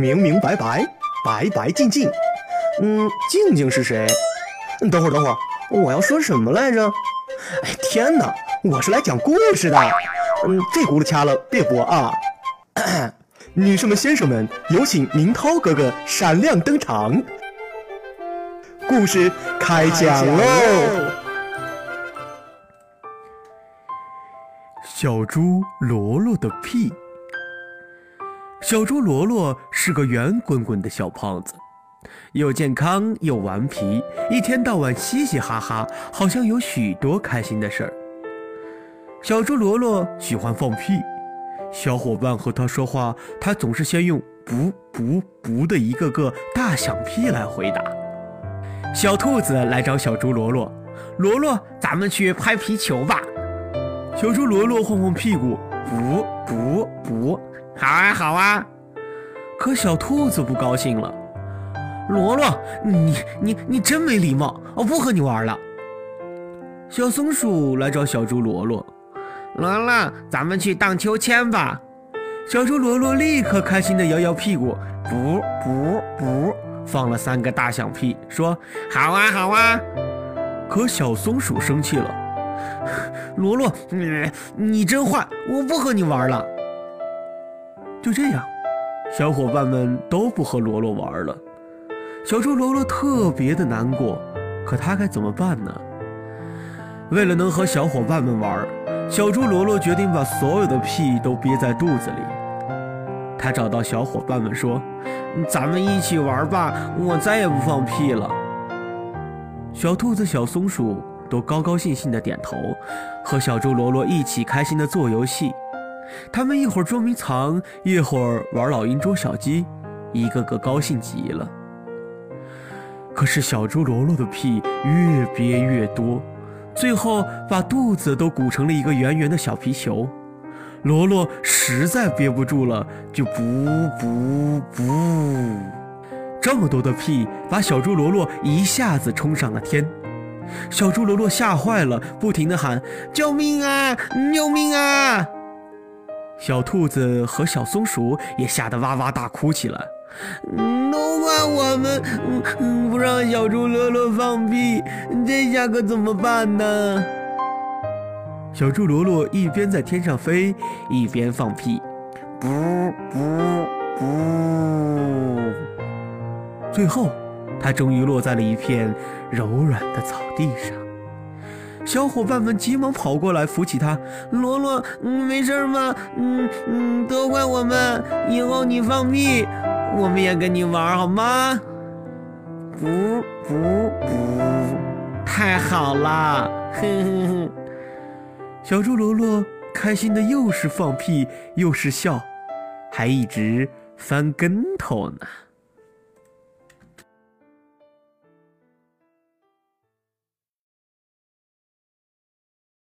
明明白白，白白净净。嗯，静静是谁？等会儿，等会儿，我要说什么来着？哎，天哪，我是来讲故事的。嗯，这轱辘掐了，别播啊。女士们、先生们，有请明涛哥哥闪亮登场。故事开讲喽！小猪罗罗的屁。小猪罗罗是个圆滚滚的小胖子，又健康又顽皮，一天到晚嘻嘻哈哈，好像有许多开心的事儿。小猪罗罗喜欢放屁，小伙伴和他说话，他总是先用“不不不”的一个个大响屁来回答。小兔子来找小猪罗罗，罗罗，咱们去拍皮球吧。小猪罗罗晃晃屁股，不不不，好啊好啊。可小兔子不高兴了，罗罗，你你你真没礼貌，我不和你玩了。小松鼠来找小猪罗罗，罗罗，咱们去荡秋千吧。小猪罗罗立刻开心地摇摇屁股，不不不，放了三个大响屁，说好啊好啊。可小松鼠生气了，罗罗，你你真坏，我不和你玩了。就这样，小伙伴们都不和罗罗玩了。小猪罗罗特别的难过，可他该怎么办呢？为了能和小伙伴们玩，小猪罗罗决定把所有的屁都憋在肚子里。他找到小伙伴们说：“咱们一起玩吧，我再也不放屁了。”小兔子、小松鼠都高高兴兴地点头，和小猪罗罗一起开心地做游戏。他们一会儿捉迷藏，一会儿玩老鹰捉小鸡，一个个高兴极了。可是小猪罗罗的屁越憋越多。最后把肚子都鼓成了一个圆圆的小皮球，罗罗实在憋不住了，就噗噗噗，这么多的屁把小猪罗罗一下子冲上了天。小猪罗罗吓坏了，不停地喊：“救命啊！救命啊！”小兔子和小松鼠也吓得哇哇大哭起来。都怪我们，不让小猪罗罗放屁，这下可怎么办呢？小猪罗罗一边在天上飞，一边放屁，不不不。最后，它终于落在了一片柔软的草地上。小伙伴们急忙跑过来扶起他。罗罗，你没事吗？嗯嗯，都怪我们，以后你放屁。我们也跟你玩好吗？不不不，太好了！哼哼哼。小猪罗罗开心的又是放屁又是笑，还一直翻跟头呢。